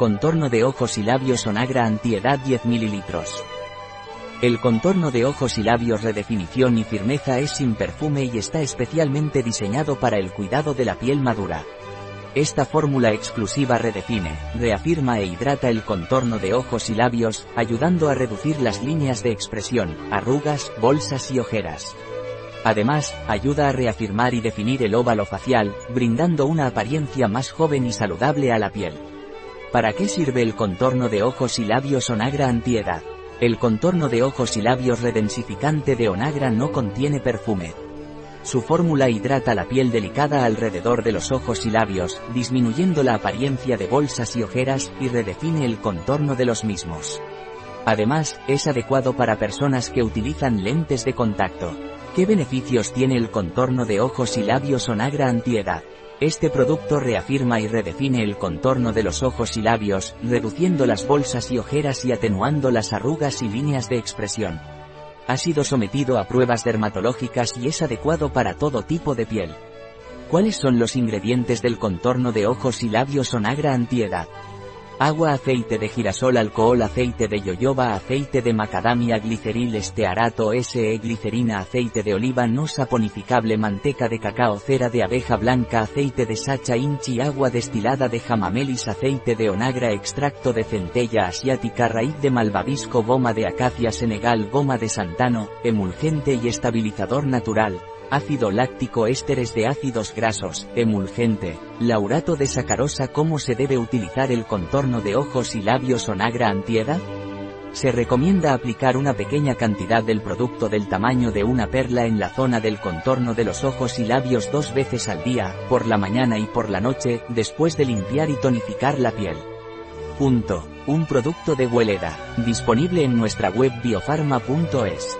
Contorno de ojos y labios Onagra Antiedad 10 ml. El contorno de ojos y labios redefinición y firmeza es sin perfume y está especialmente diseñado para el cuidado de la piel madura. Esta fórmula exclusiva redefine, reafirma e hidrata el contorno de ojos y labios, ayudando a reducir las líneas de expresión, arrugas, bolsas y ojeras. Además, ayuda a reafirmar y definir el óvalo facial, brindando una apariencia más joven y saludable a la piel. ¿Para qué sirve el contorno de ojos y labios Onagra Antiedad? El contorno de ojos y labios redensificante de Onagra no contiene perfume. Su fórmula hidrata la piel delicada alrededor de los ojos y labios, disminuyendo la apariencia de bolsas y ojeras, y redefine el contorno de los mismos. Además, es adecuado para personas que utilizan lentes de contacto. ¿Qué beneficios tiene el contorno de ojos y labios Onagra Antiedad? Este producto reafirma y redefine el contorno de los ojos y labios, reduciendo las bolsas y ojeras y atenuando las arrugas y líneas de expresión. Ha sido sometido a pruebas dermatológicas y es adecuado para todo tipo de piel. ¿Cuáles son los ingredientes del contorno de ojos y labios Onagra Antiedad? Agua, aceite de girasol, alcohol, aceite de yoyoba, aceite de macadamia, gliceril, estearato, SE, glicerina, aceite de oliva no saponificable, manteca de cacao, cera de abeja blanca, aceite de sacha inchi, agua destilada de jamamelis, aceite de onagra, extracto de centella asiática, raíz de malvavisco, goma de acacia senegal, goma de santano, emulgente y estabilizador natural, ácido láctico ésteres de ácidos grasos, emulgente, laurato de sacarosa ¿Cómo se debe utilizar el contorno de ojos y labios Onagra antiedad? Se recomienda aplicar una pequeña cantidad del producto del tamaño de una perla en la zona del contorno de los ojos y labios dos veces al día, por la mañana y por la noche, después de limpiar y tonificar la piel. Punto. Un producto de Hueleda, disponible en nuestra web biofarma.es.